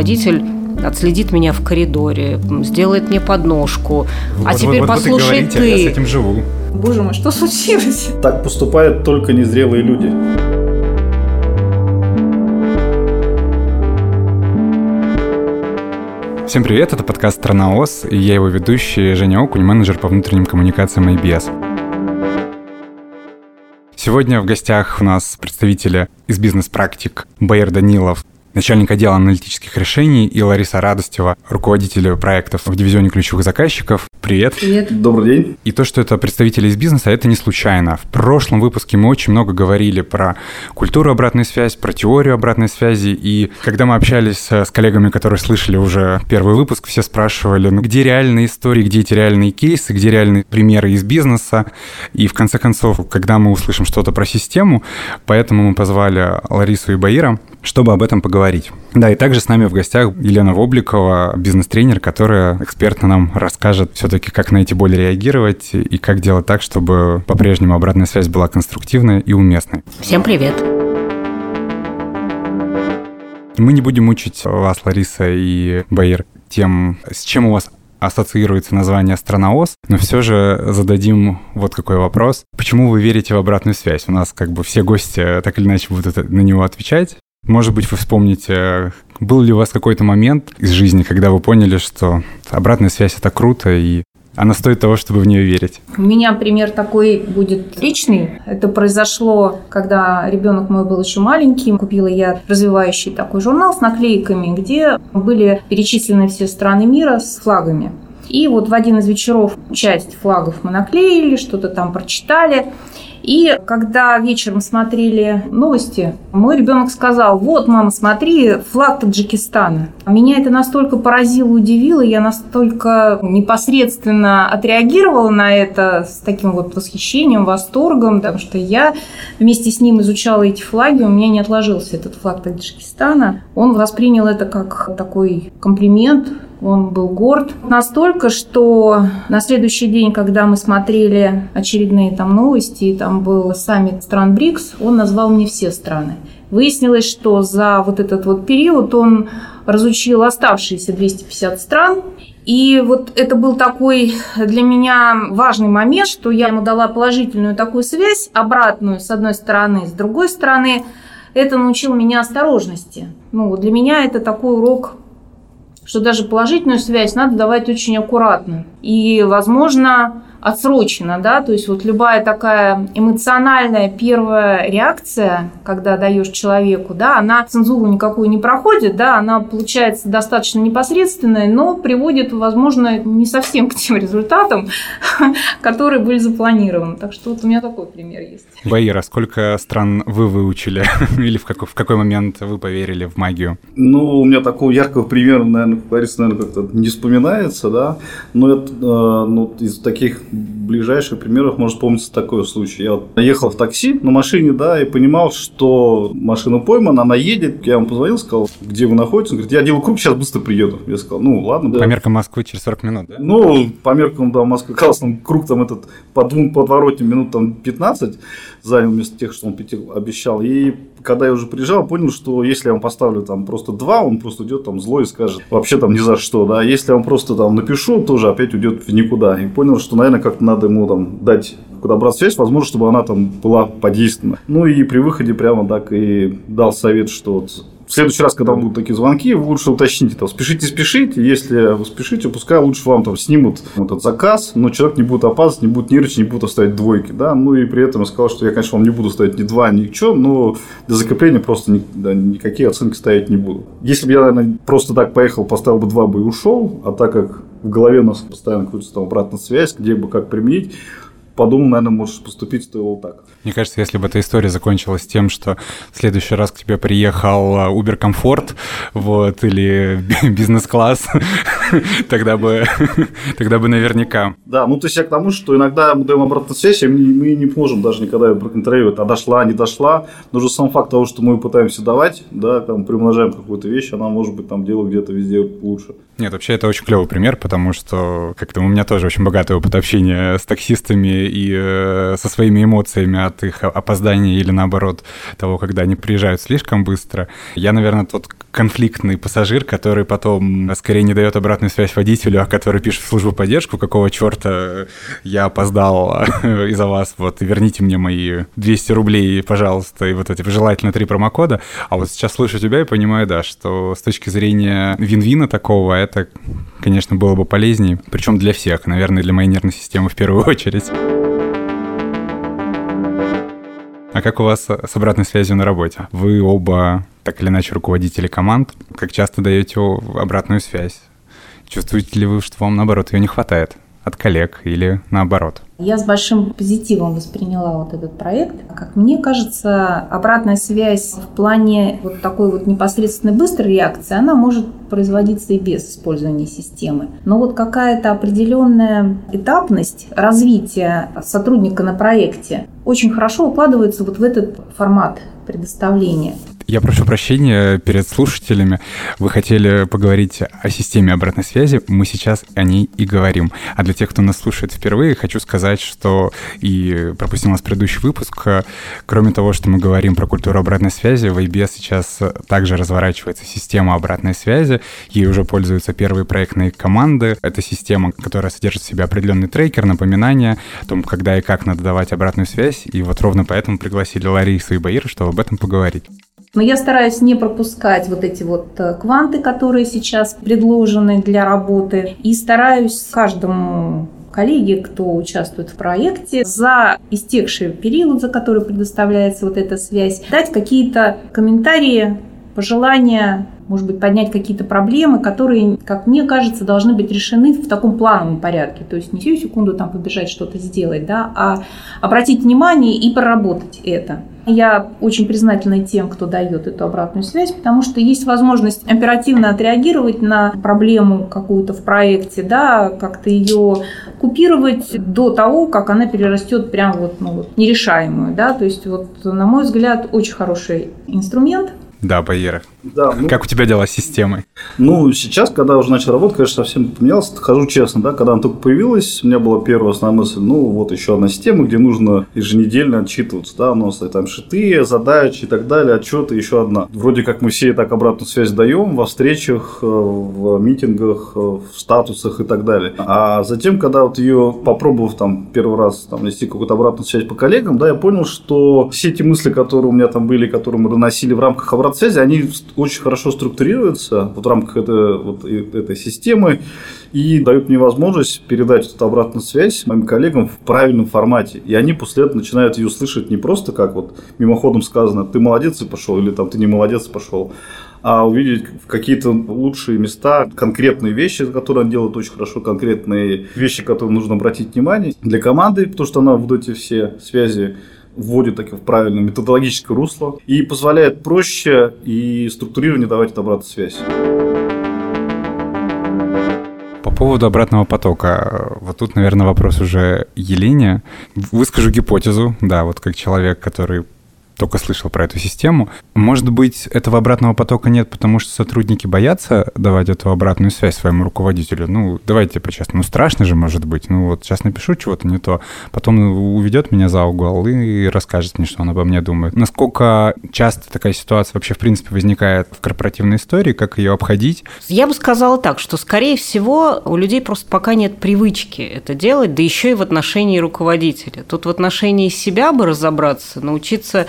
руководитель отследит меня в коридоре, сделает мне подножку. А Вот, теперь вот, послушай говорите, а я с ты. этим живу. Боже мой, что случилось? Так поступают только незрелые люди. Всем привет, это подкаст «Страна ОС», и я его ведущий Женя Окунь, менеджер по внутренним коммуникациям IBS. Сегодня в гостях у нас представители из бизнес-практик Байер Данилов, начальник отдела аналитических решений, и Лариса Радостева, руководитель проектов в дивизионе ключевых заказчиков. Привет. Привет. Добрый день. И то, что это представители из бизнеса, это не случайно. В прошлом выпуске мы очень много говорили про культуру обратной связи, про теорию обратной связи. И когда мы общались э, с коллегами, которые слышали уже первый выпуск, все спрашивали, ну где реальные истории, где эти реальные кейсы, где реальные примеры из бизнеса. И в конце концов, когда мы услышим что-то про систему, поэтому мы позвали Ларису и Баира, чтобы об этом поговорить. Да, и также с нами в гостях Елена Вобликова, бизнес-тренер, которая экспертно нам расскажет все-таки, как на эти боли реагировать и как делать так, чтобы по-прежнему обратная связь была конструктивной и уместной. Всем привет. Мы не будем мучить вас, Лариса и Баир, тем, с чем у вас ассоциируется название «Страна ОС», но все же зададим вот какой вопрос. Почему вы верите в обратную связь? У нас как бы все гости так или иначе будут на него отвечать. Может быть, вы вспомните, был ли у вас какой-то момент из жизни, когда вы поняли, что обратная связь — это круто, и она стоит того, чтобы в нее верить? У меня пример такой будет личный. Это произошло, когда ребенок мой был еще маленький. Купила я развивающий такой журнал с наклейками, где были перечислены все страны мира с флагами. И вот в один из вечеров часть флагов мы наклеили, что-то там прочитали. И когда вечером смотрели новости, мой ребенок сказал, вот, мама, смотри, флаг Таджикистана. Меня это настолько поразило, удивило, я настолько непосредственно отреагировала на это с таким вот восхищением, восторгом, потому что я вместе с ним изучала эти флаги, у меня не отложился этот флаг Таджикистана. Он воспринял это как такой комплимент, он был горд настолько, что на следующий день, когда мы смотрели очередные там новости, там был саммит стран БРИКС, он назвал мне все страны. Выяснилось, что за вот этот вот период он разучил оставшиеся 250 стран. И вот это был такой для меня важный момент, что я ему дала положительную такую связь, обратную с одной стороны, с другой стороны. Это научило меня осторожности. Ну, для меня это такой урок что даже положительную связь надо давать очень аккуратно. И, возможно, отсроченно, да, то есть вот любая такая эмоциональная первая реакция, когда даешь человеку, да, она цензуру никакую не проходит, да, она получается достаточно непосредственная, но приводит, возможно, не совсем к тем результатам, которые были запланированы. Так что вот у меня такой пример есть. Баира, сколько стран вы выучили? Или в какой, в какой момент вы поверили в магию? Ну, у меня такого яркого примера, наверное, как говорится, наверное, как-то не вспоминается, да. Но это, э, ну, из таких ближайших примеров может вспомниться такой случай. Я вот ехал в такси на машине, да, и понимал, что машина поймана, она едет. Я ему позвонил, сказал, где вы находитесь. Он говорит, я делаю круг, сейчас быстро приеду. Я сказал, ну, ладно. По Да. меркам Москвы через 40 минут, да? Ну, по меркам, да, Москвы, как раз там круг там этот по двум подворотням минут там 15 занял вместо тех, что он обещал. И когда я уже приезжал, понял, что если я вам поставлю там просто два, он просто уйдет там злой и скажет вообще там ни за что, да. Если я вам просто там напишу, тоже опять уйдет в никуда. И понял, что, наверное, как-то надо ему там дать куда брать связь, возможно, чтобы она там была подействована. Ну и при выходе прямо так и дал совет, что вот в следующий раз, когда будут такие звонки, вы лучше уточните, там, спешите, спешите. Если вы спешите, пускай лучше вам там снимут этот заказ, но человек не будет опаздывать, не будет нервничать, не будет ставить двойки, да. Ну и при этом я сказал, что я, конечно, вам не буду ставить ни два, ни что, но для закрепления просто ни- да, никакие оценки ставить не буду. Если бы я, наверное, просто так поехал, поставил бы два бы и ушел, а так как в голове у нас постоянно крутится там обратная связь, где бы как применить, подумал, наверное, может поступить стоило так. Мне кажется, если бы эта история закончилась тем, что в следующий раз к тебе приехал а, Uber Комфорт, вот, или бизнес-класс, тогда бы, тогда бы наверняка. Да, ну то есть я к тому, что иногда мы даем обратную связь, и мы, не можем даже никогда ее проконтролировать, а дошла, не дошла. Но уже сам факт того, что мы пытаемся давать, да, там приумножаем какую-то вещь, она может быть там дело где-то везде лучше. Нет, вообще это очень клевый пример, потому что как-то у меня тоже очень богатый опыт общения с таксистами и э, со своими эмоциями от их опоздания или наоборот того, когда они приезжают слишком быстро. Я, наверное, тот конфликтный пассажир, который потом скорее не дает обратную связь водителю, а который пишет в службу поддержку, какого черта я опоздал из-за вас, вот, верните мне мои 200 рублей, пожалуйста, и вот эти желательно три промокода. А вот сейчас слышу тебя и понимаю, да, что с точки зрения вин-вина такого, это, конечно, было бы полезнее. Причем для всех, наверное, для моей нервной системы в первую очередь. А как у вас с обратной связью на работе? Вы оба, так или иначе, руководители команд. Как часто даете обратную связь? Чувствуете ли вы, что вам, наоборот, ее не хватает? от коллег или наоборот? Я с большим позитивом восприняла вот этот проект. Как мне кажется, обратная связь в плане вот такой вот непосредственной быстрой реакции, она может производиться и без использования системы. Но вот какая-то определенная этапность развития сотрудника на проекте очень хорошо укладывается вот в этот формат предоставления. Я прошу прощения перед слушателями. Вы хотели поговорить о системе обратной связи. Мы сейчас о ней и говорим. А для тех, кто нас слушает впервые, хочу сказать, что и пропустил нас предыдущий выпуск. Кроме того, что мы говорим про культуру обратной связи, в IBS сейчас также разворачивается система обратной связи. Ей уже пользуются первые проектные команды. Это система, которая содержит в себе определенный трекер, напоминания о том, когда и как надо давать обратную связь. И вот ровно поэтому пригласили Ларису и Баира, чтобы об этом поговорить. Но я стараюсь не пропускать вот эти вот э, кванты, которые сейчас предложены для работы, и стараюсь каждому коллеге, кто участвует в проекте, за истекший период, за который предоставляется вот эта связь, дать какие-то комментарии, пожелания, может быть, поднять какие-то проблемы, которые, как мне кажется, должны быть решены в таком плановом порядке. То есть не всю секунду там побежать что-то сделать, да, а обратить внимание и проработать это. Я очень признательна тем, кто дает эту обратную связь, потому что есть возможность оперативно отреагировать на проблему какую-то в проекте, да, как-то ее купировать до того, как она перерастет прям вот, ну, вот нерешаемую. Да? То есть, вот, на мой взгляд, очень хороший инструмент – да, Баера. Да, ну, как у тебя дела с системой? Ну, сейчас, когда уже начал работать, конечно, совсем поменялось. Хожу честно, да, когда она только появилась, у меня была первая основная мысль, ну, вот еще одна система, где нужно еженедельно отчитываться, да, у нас там шиты, задачи и так далее, отчеты, еще одна. Вроде как мы все так обратную связь даем во встречах, э, в митингах, э, в статусах и так далее. А затем, когда вот ее попробовав там первый раз там нести какую-то обратную связь по коллегам, да, я понял, что все эти мысли, которые у меня там были, которые мы доносили в рамках обратной связи, они очень хорошо структурируются вот в рамках этой, вот этой системы и дают мне возможность передать эту обратную связь моим коллегам в правильном формате. И они после этого начинают ее слышать не просто как вот мимоходом сказано, ты молодец и пошел, или там ты не молодец и пошел, а увидеть какие-то лучшие места, конкретные вещи, которые он делает очень хорошо, конкретные вещи, которые нужно обратить внимание для команды, потому что она вот эти все связи вводит так в правильное методологическое русло и позволяет проще и структурированнее давать обратную связь. По поводу обратного потока. Вот тут, наверное, вопрос уже Елене. Выскажу гипотезу, да, вот как человек, который только слышал про эту систему. Может быть, этого обратного потока нет, потому что сотрудники боятся давать эту обратную связь своему руководителю. Ну, давайте по-честному. Ну, страшно же может быть. Ну, вот сейчас напишу чего-то не то, потом уведет меня за угол и расскажет мне, что он обо мне думает. Насколько часто такая ситуация вообще, в принципе, возникает в корпоративной истории, как ее обходить? Я бы сказала так, что, скорее всего, у людей просто пока нет привычки это делать, да еще и в отношении руководителя. Тут в отношении себя бы разобраться, научиться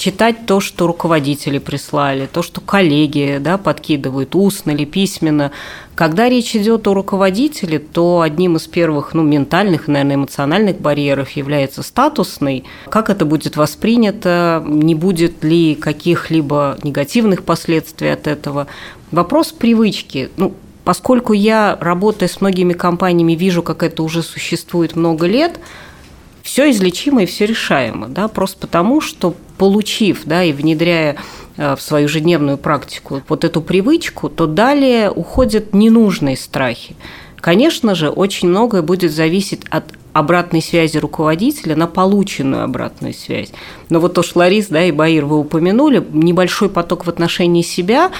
читать то, что руководители прислали, то, что коллеги да, подкидывают устно или письменно. Когда речь идет о руководителе, то одним из первых ну, ментальных, наверное, эмоциональных барьеров является статусный. Как это будет воспринято, не будет ли каких-либо негативных последствий от этого. Вопрос привычки. Ну, поскольку я, работая с многими компаниями, вижу, как это уже существует много лет, все излечимо и все решаемо, да, просто потому, что получив, да, и внедряя э, в свою ежедневную практику вот эту привычку, то далее уходят ненужные страхи. Конечно же, очень многое будет зависеть от обратной связи руководителя на полученную обратную связь. Но вот то, что Ларис да, и Баир вы упомянули, небольшой поток в отношении себя,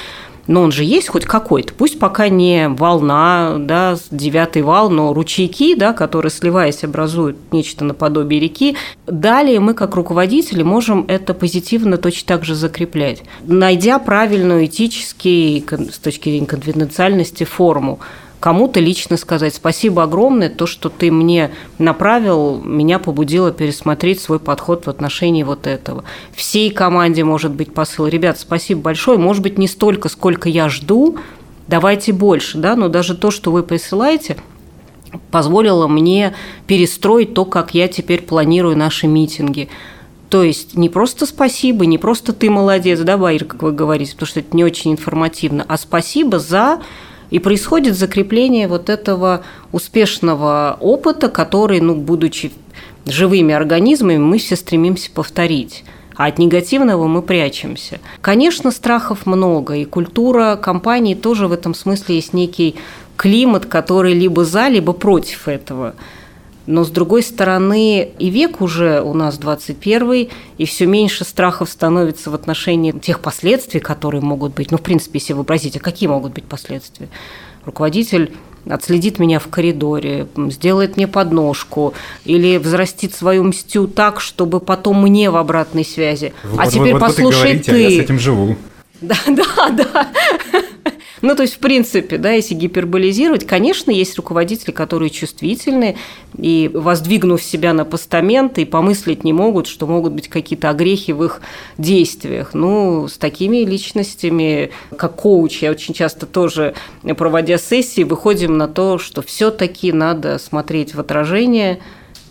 но он же есть хоть какой-то, пусть пока не волна, да, девятый вал, но ручейки, да, которые, сливаясь, образуют нечто наподобие реки. Далее мы, как руководители, можем это позитивно точно так же закреплять, найдя правильную этически, с точки зрения конфиденциальности, форму кому-то лично сказать спасибо огромное, то, что ты мне направил, меня побудило пересмотреть свой подход в отношении вот этого. Всей команде может быть посыл. Ребят, спасибо большое. Может быть, не столько, сколько я жду, давайте больше, да, но даже то, что вы присылаете, позволило мне перестроить то, как я теперь планирую наши митинги. То есть не просто спасибо, не просто ты молодец, да, Баир, как вы говорите, потому что это не очень информативно, а спасибо за и происходит закрепление вот этого успешного опыта, который, ну, будучи живыми организмами, мы все стремимся повторить а от негативного мы прячемся. Конечно, страхов много, и культура компании тоже в этом смысле есть некий климат, который либо за, либо против этого. Но, с другой стороны, и век уже у нас 21 и все меньше страхов становится в отношении тех последствий, которые могут быть. Ну, в принципе, если вообразить, а какие могут быть последствия? Руководитель отследит меня в коридоре, сделает мне подножку или взрастит свою мстю так, чтобы потом мне в обратной связи. Вот, а теперь вот, послушай вот ты. ты. А я с этим живу. Да, да, да. Ну, то есть, в принципе, да, если гиперболизировать, конечно, есть руководители, которые чувствительны и, воздвигнув себя на постамент, и помыслить не могут, что могут быть какие-то огрехи в их действиях. Ну, с такими личностями, как коуч, я очень часто тоже, проводя сессии, выходим на то, что все-таки надо смотреть в отражение –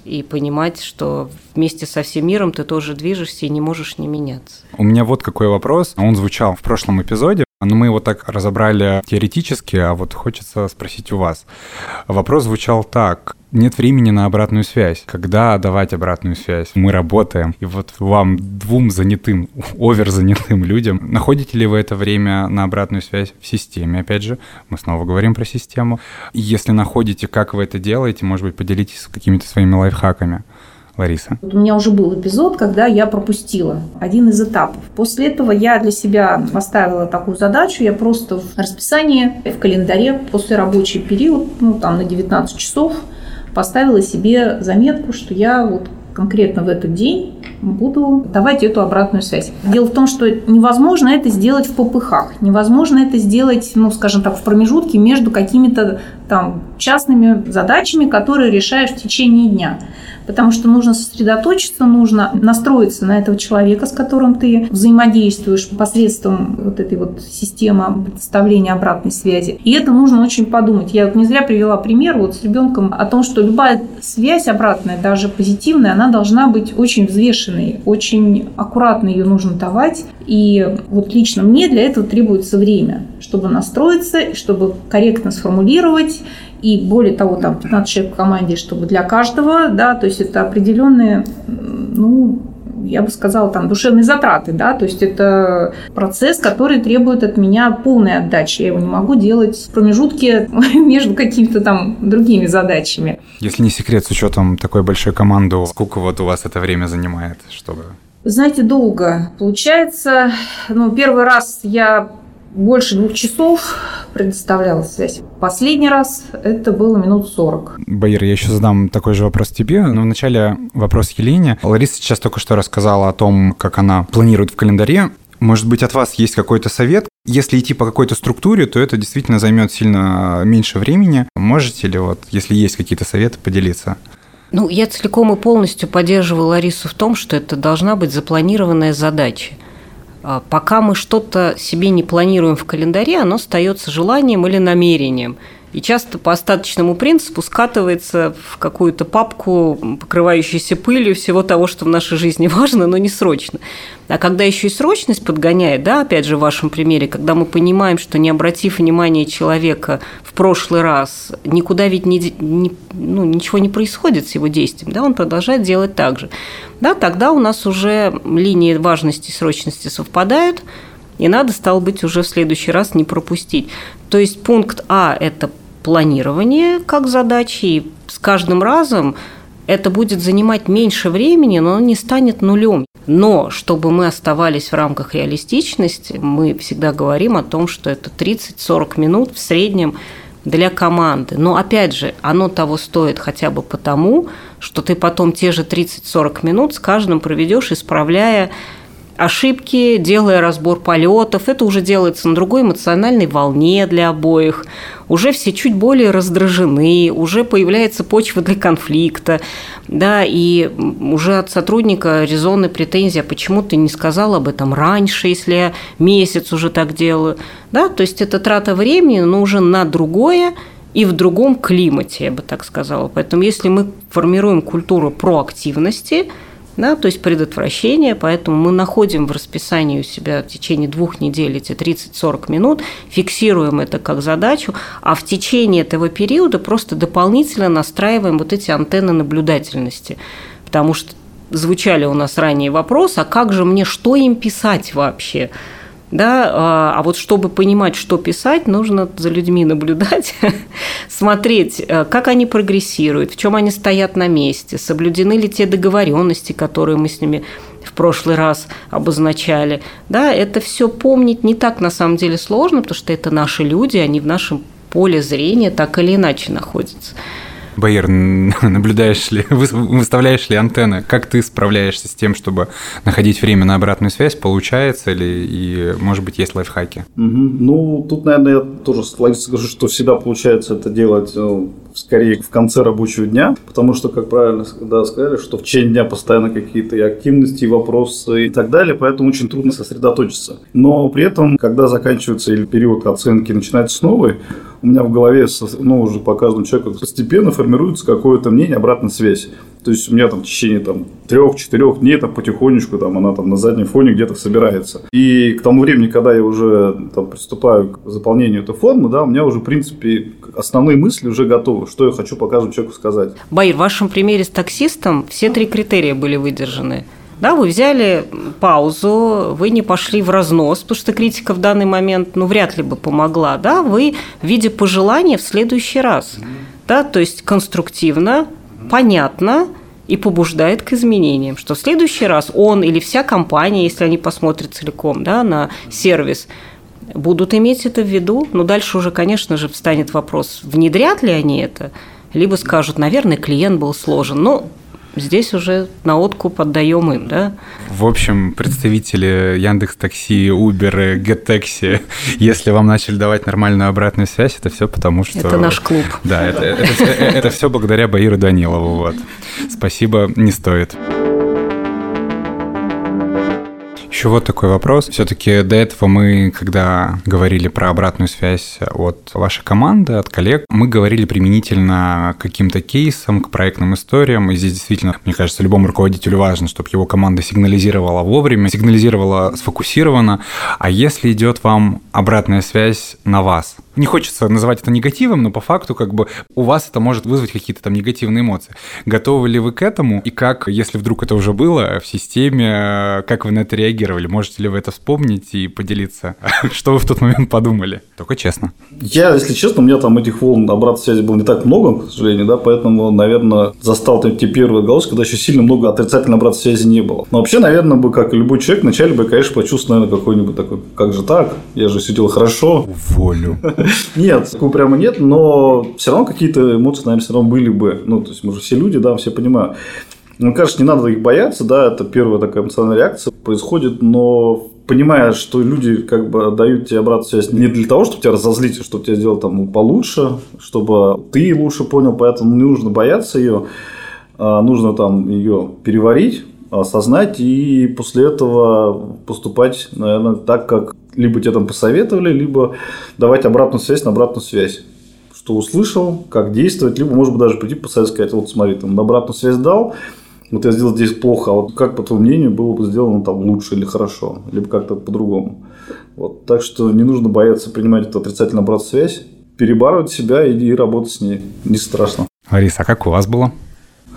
и понимать, что вместе со всем миром ты тоже движешься и не можешь не меняться. У меня вот какой вопрос. Он звучал в прошлом эпизоде. Но мы его так разобрали теоретически, а вот хочется спросить у вас. Вопрос звучал так. Нет времени на обратную связь. Когда давать обратную связь? Мы работаем. И вот вам, двум занятым, овер занятым людям, находите ли вы это время на обратную связь в системе? Опять же, мы снова говорим про систему. Если находите, как вы это делаете, может быть, поделитесь какими-то своими лайфхаками. Лариса? Вот у меня уже был эпизод, когда я пропустила один из этапов. После этого я для себя поставила такую задачу. Я просто в расписании, в календаре после рабочий период, ну там на 19 часов, поставила себе заметку, что я вот конкретно в этот день буду давать эту обратную связь. Дело в том, что невозможно это сделать в попыхах, невозможно это сделать, ну, скажем так, в промежутке между какими-то там частными задачами, которые решаешь в течение дня потому что нужно сосредоточиться, нужно настроиться на этого человека, с которым ты взаимодействуешь посредством вот этой вот системы предоставления обратной связи. И это нужно очень подумать. Я вот не зря привела пример вот с ребенком о том, что любая связь обратная, даже позитивная, она должна быть очень взвешенной, очень аккуратно ее нужно давать. И вот лично мне для этого требуется время, чтобы настроиться, чтобы корректно сформулировать и более того, там 15 человек в команде, чтобы для каждого, да, то есть это определенные, ну, я бы сказала, там, душевные затраты, да, то есть это процесс, который требует от меня полной отдачи. Я его не могу делать в промежутке между какими-то там другими задачами. Если не секрет, с учетом такой большой команды, сколько вот у вас это время занимает, чтобы... Знаете, долго. Получается, ну, первый раз я больше двух часов предоставляла связь. Последний раз это было минут 40. Баир, я еще задам такой же вопрос тебе. Но вначале вопрос Елене. Лариса сейчас только что рассказала о том, как она планирует в календаре. Может быть, от вас есть какой-то совет? Если идти по какой-то структуре, то это действительно займет сильно меньше времени. Можете ли, вот, если есть какие-то советы, поделиться? Ну, я целиком и полностью поддерживаю Ларису в том, что это должна быть запланированная задача. А, пока мы что-то себе не планируем в календаре, оно остается желанием или намерением – и часто по остаточному принципу скатывается в какую-то папку, покрывающуюся пылью всего того, что в нашей жизни важно, но не срочно. А когда еще и срочность подгоняет, да, опять же в вашем примере, когда мы понимаем, что не обратив внимания человека в прошлый раз, никуда ведь не, не, ну, ничего не происходит с его действием, да, он продолжает делать так же. Да, тогда у нас уже линии важности и срочности совпадают, и надо, стало быть, уже в следующий раз не пропустить. То есть пункт А – это планирование как задачи, и с каждым разом это будет занимать меньше времени, но оно не станет нулем. Но чтобы мы оставались в рамках реалистичности, мы всегда говорим о том, что это 30-40 минут в среднем для команды. Но опять же, оно того стоит хотя бы потому, что ты потом те же 30-40 минут с каждым проведешь, исправляя ошибки, делая разбор полетов. Это уже делается на другой эмоциональной волне для обоих. Уже все чуть более раздражены, уже появляется почва для конфликта. Да, и уже от сотрудника резонная претензия, почему ты не сказал об этом раньше, если я месяц уже так делаю. Да, то есть это трата времени, но уже на другое, и в другом климате, я бы так сказала. Поэтому если мы формируем культуру проактивности – да, то есть предотвращение, поэтому мы находим в расписании у себя в течение двух недель эти 30-40 минут, фиксируем это как задачу, а в течение этого периода просто дополнительно настраиваем вот эти антенны наблюдательности, потому что звучали у нас ранее вопросы, а как же мне, что им писать вообще? Да, а, а вот чтобы понимать, что писать, нужно за людьми наблюдать, смотреть, э, как они прогрессируют, в чем они стоят на месте, соблюдены ли те договоренности, которые мы с ними в прошлый раз обозначали. Да, это все помнить не так на самом деле сложно, потому что это наши люди, они в нашем поле зрения так или иначе находятся. Байер, наблюдаешь ли, выставляешь ли антенны? Как ты справляешься с тем, чтобы находить время на обратную связь? Получается ли? И, может быть, есть лайфхаки? Угу. Ну, тут, наверное, я тоже скажу, что всегда получается это делать ну, скорее в конце рабочего дня, потому что, как правильно да, сказали, что в течение дня постоянно какие-то и активности, и вопросы и так далее, поэтому очень трудно сосредоточиться. Но при этом, когда заканчивается или период оценки начинается новый, у меня в голове, ну, уже по каждому человеку постепенно формируется какое-то мнение, обратная связь. То есть у меня там в течение там, трех-четырех дней там, потихонечку там, она там на заднем фоне где-то собирается. И к тому времени, когда я уже там, приступаю к заполнению этой формы, да, у меня уже, в принципе, основные мысли уже готовы, что я хочу показывать человеку сказать. Байр, в вашем примере с таксистом все три критерия были выдержаны. Да, вы взяли паузу, вы не пошли в разнос, потому что критика в данный момент, ну, вряд ли бы помогла, да, вы в виде пожелания в следующий раз, да, то есть конструктивно, понятно и побуждает к изменениям, что в следующий раз он или вся компания, если они посмотрят целиком, да, на сервис, будут иметь это в виду, но дальше уже, конечно же, встанет вопрос, внедрят ли они это, либо скажут, наверное, клиент был сложен. Но здесь уже на откуп отдаем им, да? В общем, представители Яндекс Такси, Uber, GetTaxi, если вам начали давать нормальную обратную связь, это все потому, что... Это наш клуб. Да, это, это, это, это все благодаря Баиру Данилову. Вот. Спасибо, не стоит. Еще вот такой вопрос. Все-таки до этого мы, когда говорили про обратную связь от вашей команды, от коллег, мы говорили применительно к каким-то кейсам, к проектным историям. И здесь действительно, мне кажется, любому руководителю важно, чтобы его команда сигнализировала вовремя, сигнализировала сфокусированно. А если идет вам обратная связь на вас, не хочется называть это негативом, но по факту как бы у вас это может вызвать какие-то там негативные эмоции. Готовы ли вы к этому? И как, если вдруг это уже было в системе, как вы на это реагировали? Можете ли вы это вспомнить и поделиться? Что вы в тот момент подумали? Только честно. Я, если честно, у меня там этих волн обратной связи было не так много, к сожалению, да, поэтому, наверное, застал те первые голоса, когда еще сильно много отрицательной обратной связи не было. Но вообще, наверное, бы, как и любой человек, вначале бы, конечно, почувствовал, наверное, какой-нибудь такой, как же так? Я же сидел хорошо. Волю. Нет, такого прямо нет, но все равно какие-то эмоции, наверное, все равно были бы. Ну, то есть, мы же все люди, да, все понимают. Мне кажется, не надо их бояться, да, это первая такая эмоциональная реакция происходит, но понимая, что люди как бы дают тебе обратную связь не для того, чтобы тебя разозлить, а чтобы тебя сделать там получше, чтобы ты лучше понял, поэтому не нужно бояться ее, а нужно там ее переварить, осознать и после этого поступать, наверное, так, как либо тебе там посоветовали, либо давать обратную связь на обратную связь. Что услышал, как действовать, либо, может быть, даже прийти посоветовать, сказать, вот смотри, там, на обратную связь дал, вот я сделал здесь плохо, а вот как, по твоему мнению, было бы сделано там лучше или хорошо, либо как-то по-другому. Вот. Так что не нужно бояться принимать эту отрицательную обратную связь, перебарывать себя и, и работать с ней. Не страшно. Лариса, а как у вас было?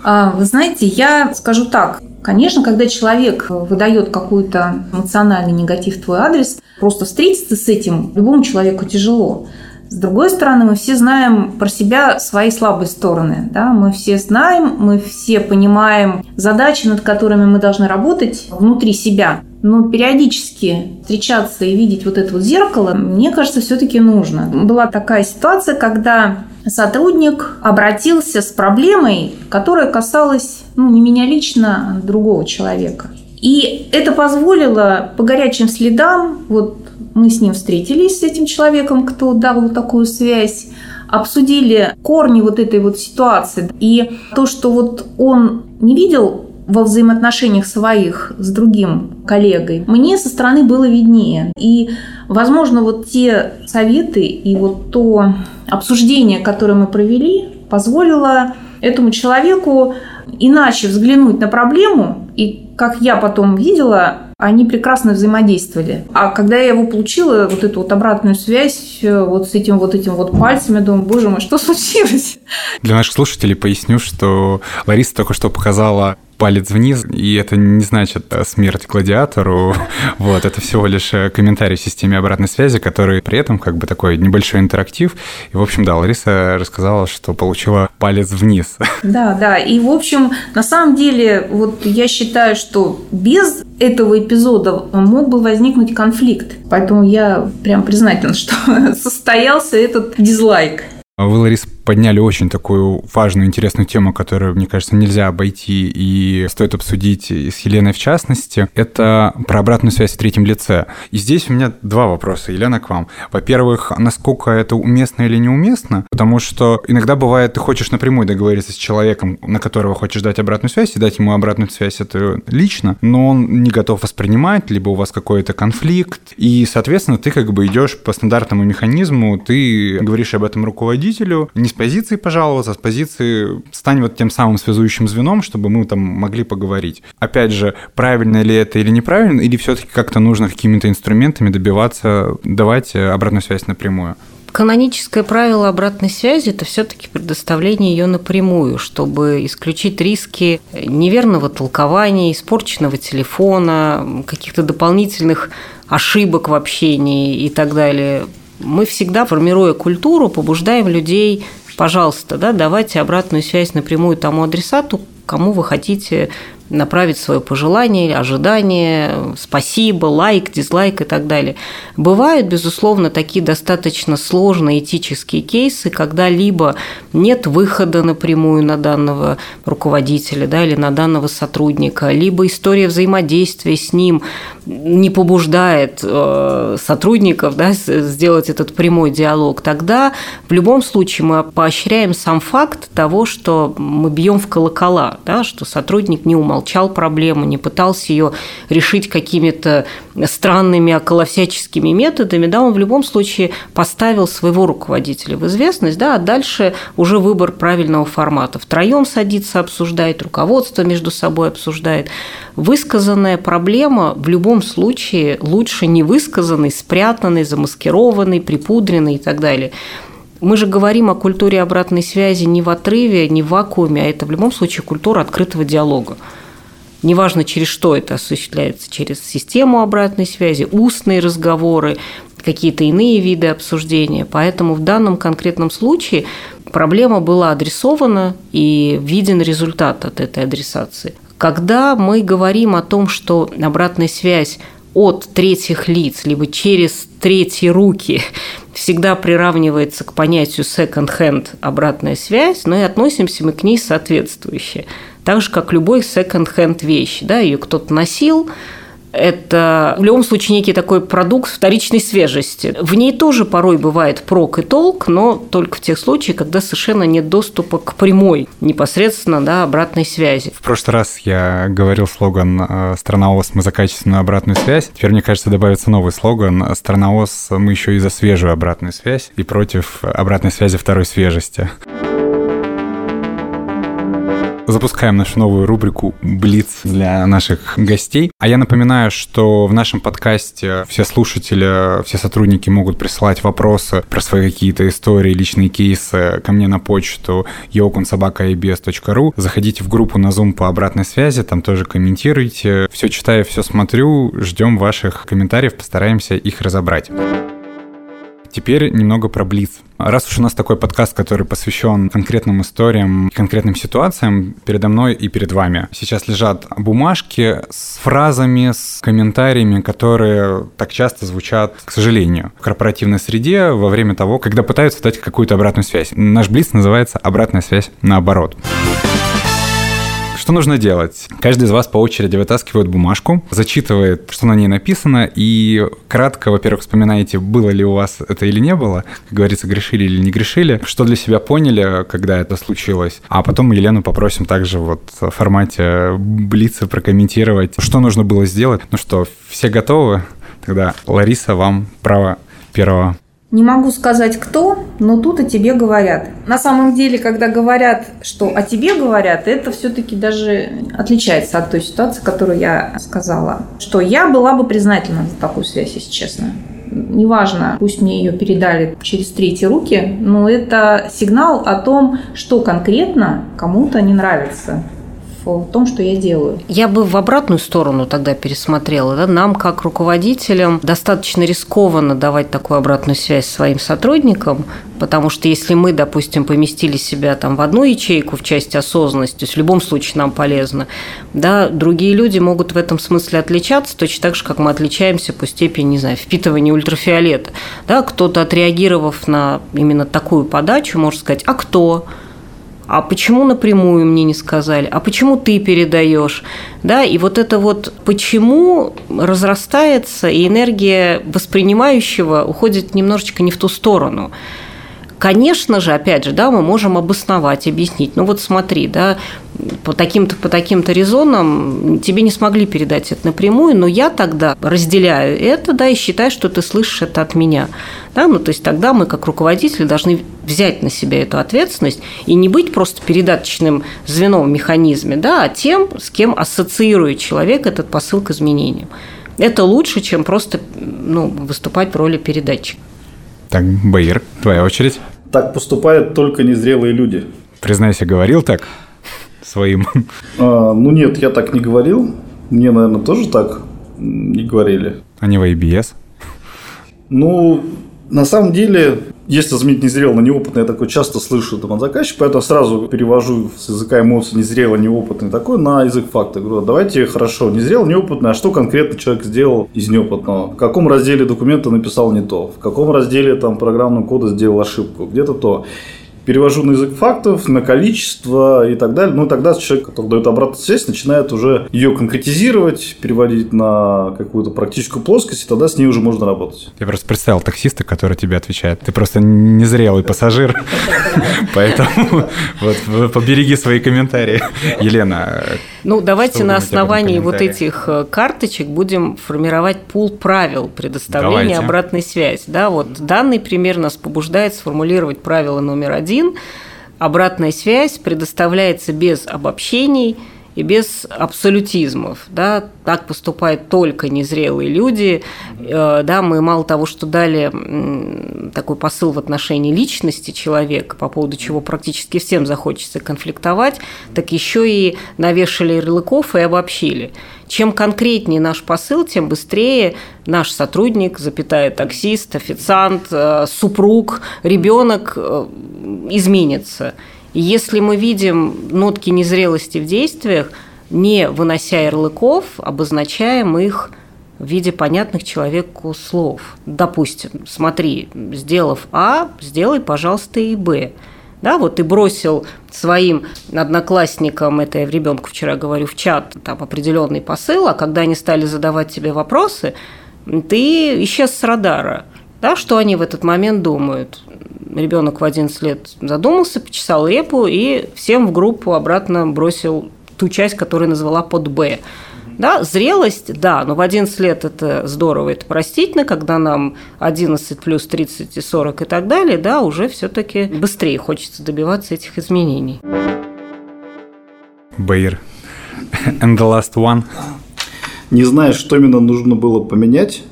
А, вы знаете, я скажу так. Конечно, когда человек выдает какой-то эмоциональный негатив в твой адрес, просто встретиться с этим любому человеку тяжело. С другой стороны, мы все знаем про себя свои слабые стороны. Да? Мы все знаем, мы все понимаем задачи, над которыми мы должны работать внутри себя. Но периодически встречаться и видеть вот это вот зеркало, мне кажется, все-таки нужно. Была такая ситуация, когда сотрудник обратился с проблемой, которая касалась ну, не меня лично, а другого человека. И это позволило по горячим следам вот мы с ним встретились, с этим человеком, кто дал такую связь, обсудили корни вот этой вот ситуации. И то, что вот он не видел во взаимоотношениях своих с другим коллегой, мне со стороны было виднее. И, возможно, вот те советы и вот то обсуждение, которое мы провели, позволило этому человеку иначе взглянуть на проблему. И, как я потом видела, они прекрасно взаимодействовали. А когда я его получила, вот эту вот обратную связь, э, вот с этим вот этим вот пальцем, я думаю, боже мой, что случилось? Для наших слушателей поясню, что Лариса только что показала палец вниз, и это не значит э, смерть гладиатору. Вот, это всего лишь э, комментарий в системе обратной связи, который при этом как бы такой небольшой интерактив. И, в общем, да, Лариса рассказала, что получила палец вниз. Да, да. И, в общем, на самом деле, вот я считаю, что без этого эпизода мог бы возникнуть конфликт. Поэтому я прям признательна, что состоялся этот дизлайк. Вы, Ларис, подняли очень такую важную, интересную тему, которую, мне кажется, нельзя обойти и стоит обсудить с Еленой в частности. Это про обратную связь в третьем лице. И здесь у меня два вопроса, Елена, к вам. Во-первых, насколько это уместно или неуместно? Потому что иногда бывает, ты хочешь напрямую договориться с человеком, на которого хочешь дать обратную связь, и дать ему обратную связь это лично, но он не готов воспринимать, либо у вас какой-то конфликт, и, соответственно, ты как бы идешь по стандартному механизму, ты говоришь об этом руководителю, не с позиции пожаловаться, а с позиции стань вот тем самым связующим звеном, чтобы мы там могли поговорить. Опять же, правильно ли это или неправильно, или все-таки как-то нужно какими-то инструментами добиваться, давать обратную связь напрямую? Каноническое правило обратной связи – это все-таки предоставление ее напрямую, чтобы исключить риски неверного толкования, испорченного телефона, каких-то дополнительных ошибок в общении и так далее. Мы всегда, формируя культуру, побуждаем людей пожалуйста, да, давайте обратную связь напрямую тому адресату, кому вы хотите направить свое пожелание, ожидание, спасибо, лайк, дизлайк и так далее. Бывают, безусловно, такие достаточно сложные этические кейсы, когда либо нет выхода напрямую на данного руководителя да, или на данного сотрудника, либо история взаимодействия с ним не побуждает э, сотрудников да, сделать этот прямой диалог, тогда в любом случае мы поощряем сам факт того, что мы бьем в колокола, да, что сотрудник не умолчал умолчал проблему, не пытался ее решить какими-то странными околовсяческими методами, да, он в любом случае поставил своего руководителя в известность, да, а дальше уже выбор правильного формата. Втроем садится, обсуждает, руководство между собой обсуждает. Высказанная проблема в любом случае лучше не высказанной, спрятанной, замаскированной, припудренной и так далее. Мы же говорим о культуре обратной связи не в отрыве, не в вакууме, а это в любом случае культура открытого диалога. Неважно, через что это осуществляется, через систему обратной связи, устные разговоры, какие-то иные виды обсуждения. Поэтому в данном конкретном случае проблема была адресована и виден результат от этой адресации. Когда мы говорим о том, что обратная связь от третьих лиц, либо через третьи руки всегда приравнивается к понятию second-hand обратная связь, но и относимся мы к ней соответствующе так же, как любой секонд-хенд вещь. Да, ее кто-то носил, это в любом случае некий такой продукт вторичной свежести. В ней тоже порой бывает прок и толк, но только в тех случаях, когда совершенно нет доступа к прямой, непосредственно да, обратной связи. В прошлый раз я говорил слоган э, «Страна ОС, мы за качественную обратную связь». Теперь, мне кажется, добавится новый слоган «Страна ОС, мы еще и за свежую обратную связь и против обратной связи второй свежести». Запускаем нашу новую рубрику «Блиц» для наших гостей. А я напоминаю, что в нашем подкасте все слушатели, все сотрудники могут присылать вопросы про свои какие-то истории, личные кейсы ко мне на почту yokunsobaka.ibs.ru. Заходите в группу на Zoom по обратной связи, там тоже комментируйте. Все читаю, все смотрю, ждем ваших комментариев, постараемся их разобрать. Теперь немного про Блиц. Раз уж у нас такой подкаст, который посвящен конкретным историям, конкретным ситуациям, передо мной и перед вами сейчас лежат бумажки с фразами, с комментариями, которые так часто звучат, к сожалению, в корпоративной среде во время того, когда пытаются дать какую-то обратную связь. Наш Блиц называется «Обратная связь наоборот». Что нужно делать? Каждый из вас по очереди вытаскивает бумажку, зачитывает, что на ней написано, и кратко, во-первых, вспоминаете, было ли у вас это или не было, как говорится, грешили или не грешили, что для себя поняли, когда это случилось. А потом Елену попросим также вот в формате блица прокомментировать, что нужно было сделать. Ну что, все готовы? Тогда, Лариса, вам право первого не могу сказать кто, но тут о тебе говорят. На самом деле, когда говорят, что о тебе говорят, это все-таки даже отличается от той ситуации, которую я сказала. Что я была бы признательна за такую связь, если честно. Неважно, пусть мне ее передали через третьи руки, но это сигнал о том, что конкретно кому-то не нравится в том, что я делаю. Я бы в обратную сторону тогда пересмотрела. Да? Нам, как руководителям, достаточно рискованно давать такую обратную связь своим сотрудникам, потому что если мы, допустим, поместили себя там в одну ячейку в части осознанности, то есть в любом случае нам полезно, да, другие люди могут в этом смысле отличаться, точно так же, как мы отличаемся по степени, не знаю, впитывания ультрафиолета. Да, кто-то, отреагировав на именно такую подачу, может сказать, а кто? А почему напрямую мне не сказали, а почему ты передаешь, да, и вот это вот почему разрастается, и энергия воспринимающего уходит немножечко не в ту сторону. Конечно же, опять же, да, мы можем обосновать, объяснить. Ну вот смотри, да, по таким-то по таким-то резонам тебе не смогли передать это напрямую, но я тогда разделяю это, да, и считаю, что ты слышишь это от меня. Да, ну, то есть тогда мы, как руководители, должны взять на себя эту ответственность и не быть просто передаточным звеном в механизме, да, а тем, с кем ассоциирует человек этот посыл к изменениям. Это лучше, чем просто ну, выступать в роли передатчика. Так, Баир, твоя очередь. Так поступают только незрелые люди. Признайся, говорил так своим? А, ну нет, я так не говорил. Мне, наверное, тоже так не говорили. А не в ABS? Ну, на самом деле, если заменить незрело на неопытный, я такой часто слышу там от заказчика, поэтому сразу перевожу с языка эмоций незрело, неопытный такой на язык факта. Говорю, давайте хорошо, незрело, неопытный, а что конкретно человек сделал из неопытного? В каком разделе документа написал не то? В каком разделе там программного кода сделал ошибку? Где-то то перевожу на язык фактов, на количество и так далее. Ну, тогда человек, который дает обратную связь, начинает уже ее конкретизировать, переводить на какую-то практическую плоскость, и тогда с ней уже можно работать. Я просто представил таксиста, который тебе отвечает. Ты просто незрелый пассажир, поэтому вот побереги свои комментарии. Елена, Ну, давайте на основании вот этих э, карточек будем формировать пул правил предоставления обратной связи. Да, вот данный пример нас побуждает сформулировать правило номер один один, обратная связь предоставляется без обобщений и без абсолютизмов. Да? Так поступают только незрелые люди. Э, да, мы мало того, что дали такой посыл в отношении личности человека, по поводу чего практически всем захочется конфликтовать, так еще и навешали ярлыков и обобщили. Чем конкретнее наш посыл, тем быстрее наш сотрудник, запятая таксист, официант, э, супруг, ребенок э, изменится. Если мы видим нотки незрелости в действиях, не вынося ярлыков, обозначаем их в виде понятных человеку слов. Допустим, смотри, сделав А, сделай, пожалуйста, и Б. Да, вот ты бросил своим одноклассникам, это я в ребенку вчера говорю, в чат там определенный посыл, а когда они стали задавать тебе вопросы, ты исчез с радара. Да, что они в этот момент думают? Ребенок в 11 лет задумался, почесал репу и всем в группу обратно бросил ту часть, которую назвала под «Б». Да, зрелость, да, но в 11 лет это здорово, это простительно, когда нам 11 плюс 30 и 40 и так далее, да, уже все-таки быстрее хочется добиваться этих изменений. Баир. And the last one. Не знаю, что именно нужно было поменять.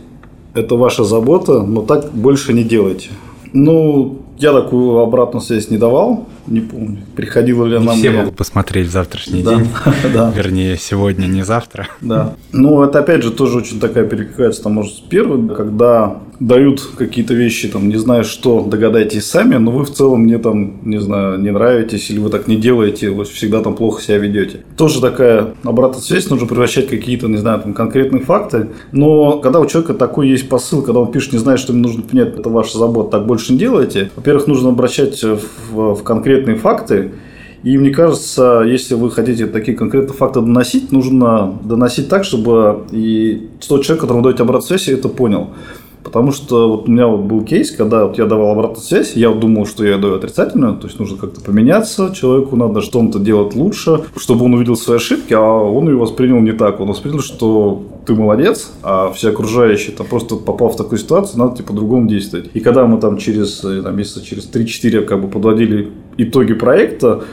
Это ваша забота, но так больше не делайте. Ну, Я такую обратную связь не давал, не помню, приходило ли нам... все мне- могут посмотреть в завтрашний Да, день. да. Вернее, сегодня, не завтра. Да. Ну, это опять же тоже очень такая перекликается, там, может, с первым, когда дают какие-то вещи, там, не знаю что, догадайтесь сами, но вы в целом мне там, не знаю, не нравитесь, или вы так не делаете, вы всегда там плохо себя ведете. Тоже такая обратная связь, нужно превращать какие-то, не знаю, там, конкретные факты, но когда у человека такой есть посыл, когда он пишет, не знаю, что ему нужно понять, это ваша забота, так больше не делайте, во-первых, нужно обращать в, в конкретные факты, и мне кажется, если вы хотите такие конкретные факты доносить, нужно доносить так, чтобы и тот человек, которому даете обратную связь, это понял. Потому что вот у меня вот был кейс, когда вот я давал обратную связь, я думал, что я даю отрицательную, то есть нужно как-то поменяться, человеку надо что-то делать лучше, чтобы он увидел свои ошибки, а он ее воспринял не так. Он воспринял, что ты молодец, а все окружающие там просто попал в такую ситуацию, надо типа по-другому действовать. И когда мы там через, э, там, месяца через 3-4 как бы подводили итоги проекта,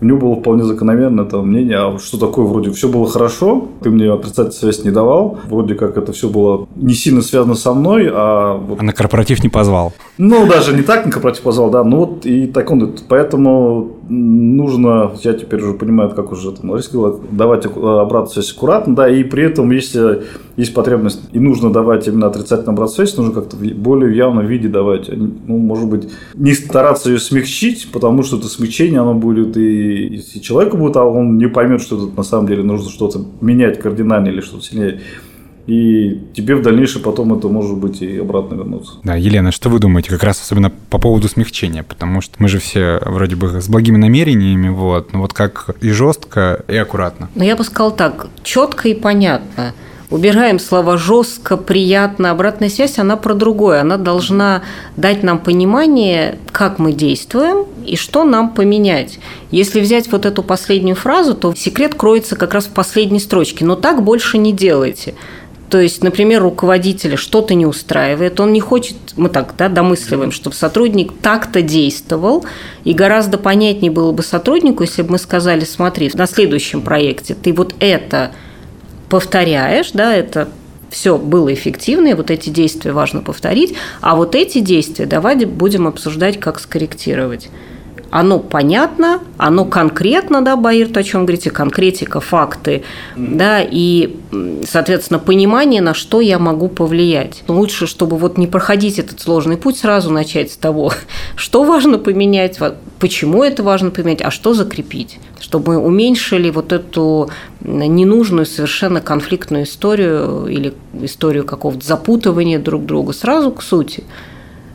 у него было вполне закономерное там мнение, а что такое вроде все было хорошо, ты мне отрицательную связь не давал, вроде как это все было не сильно связано со мной, а вот А на корпоратив не позвал. ну, даже не так на корпоратив позвал, да, ну вот и так он, поэтому нужно, я теперь уже понимаю, как уже там сказала, давать обратную связь аккуратно, да, и при этом, если есть потребность и нужно давать именно отрицательную обратную связь, нужно как-то более явном виде давать, ну, может быть, не стараться ее смягчить, потому что это смягчение, оно будет и, если человеку будет, а он не поймет, что это на самом деле нужно что-то менять кардинально или что-то сильнее, и тебе в дальнейшем потом это может быть и обратно вернуться. Да, Елена, что вы думаете, как раз особенно по поводу смягчения? Потому что мы же все вроде бы с благими намерениями, вот, но вот как и жестко, и аккуратно. Но я бы сказал так, четко и понятно. Убираем слова жестко, приятно. Обратная связь, она про другое. Она должна дать нам понимание, как мы действуем и что нам поменять. Если взять вот эту последнюю фразу, то секрет кроется как раз в последней строчке. Но так больше не делайте. То есть, например, руководителя что-то не устраивает, он не хочет, мы так да, домысливаем, чтобы сотрудник так-то действовал, и гораздо понятнее было бы сотруднику, если бы мы сказали, смотри, на следующем проекте ты вот это повторяешь, да, это все было эффективно, и вот эти действия важно повторить, а вот эти действия давайте будем обсуждать, как скорректировать. Оно понятно, оно конкретно, да, Баир, о чем говорите, конкретика, факты, да, и, соответственно, понимание, на что я могу повлиять. Лучше, чтобы вот не проходить этот сложный путь, сразу начать с того, что важно поменять, почему это важно поменять, а что закрепить, чтобы мы уменьшили вот эту ненужную совершенно конфликтную историю или историю какого-то запутывания друг друга сразу к сути.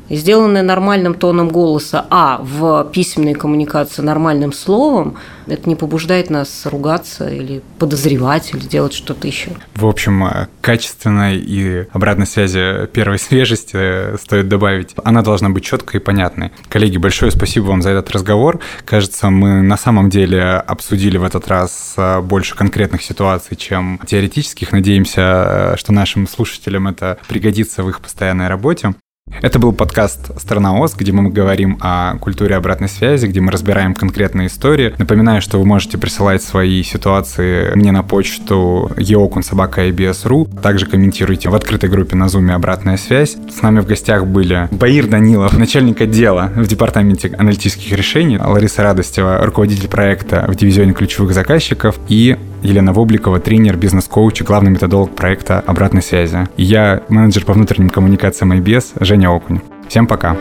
Сделанное нормальным тоном голоса, а в письменной коммуникации нормальным словом, это не побуждает нас ругаться или подозревать, или делать что-то еще. В общем, э, качественной и обратной связи первой свежести э, стоит добавить. Она должна быть четкой и понятной. Коллеги, большое спасибо вам за этот разговор. Кажется, мы на самом деле обсудили в этот раз э, больше конкретных ситуаций, чем теоретических. Надеемся, что нашим слушателям это пригодится в их постоянной работе. Это был подкаст «Страна ОС», где мы говорим о культуре обратной связи, где мы разбираем конкретные истории. Напоминаю, что вы можете присылать свои ситуации мне на почту eokun.sobaka.ibs.ru. Также комментируйте в открытой группе на Zoom «Обратная связь». С нами в гостях были Баир Данилов, начальник отдела в Департаменте аналитических решений, Лариса Радостева, руководитель проекта в дивизионе ключевых заказчиков и Елена Вобликова, тренер, бизнес-коуч и главный методолог проекта обратной связи. И я менеджер по внутренним коммуникациям IBS Женя Окунь. Всем пока.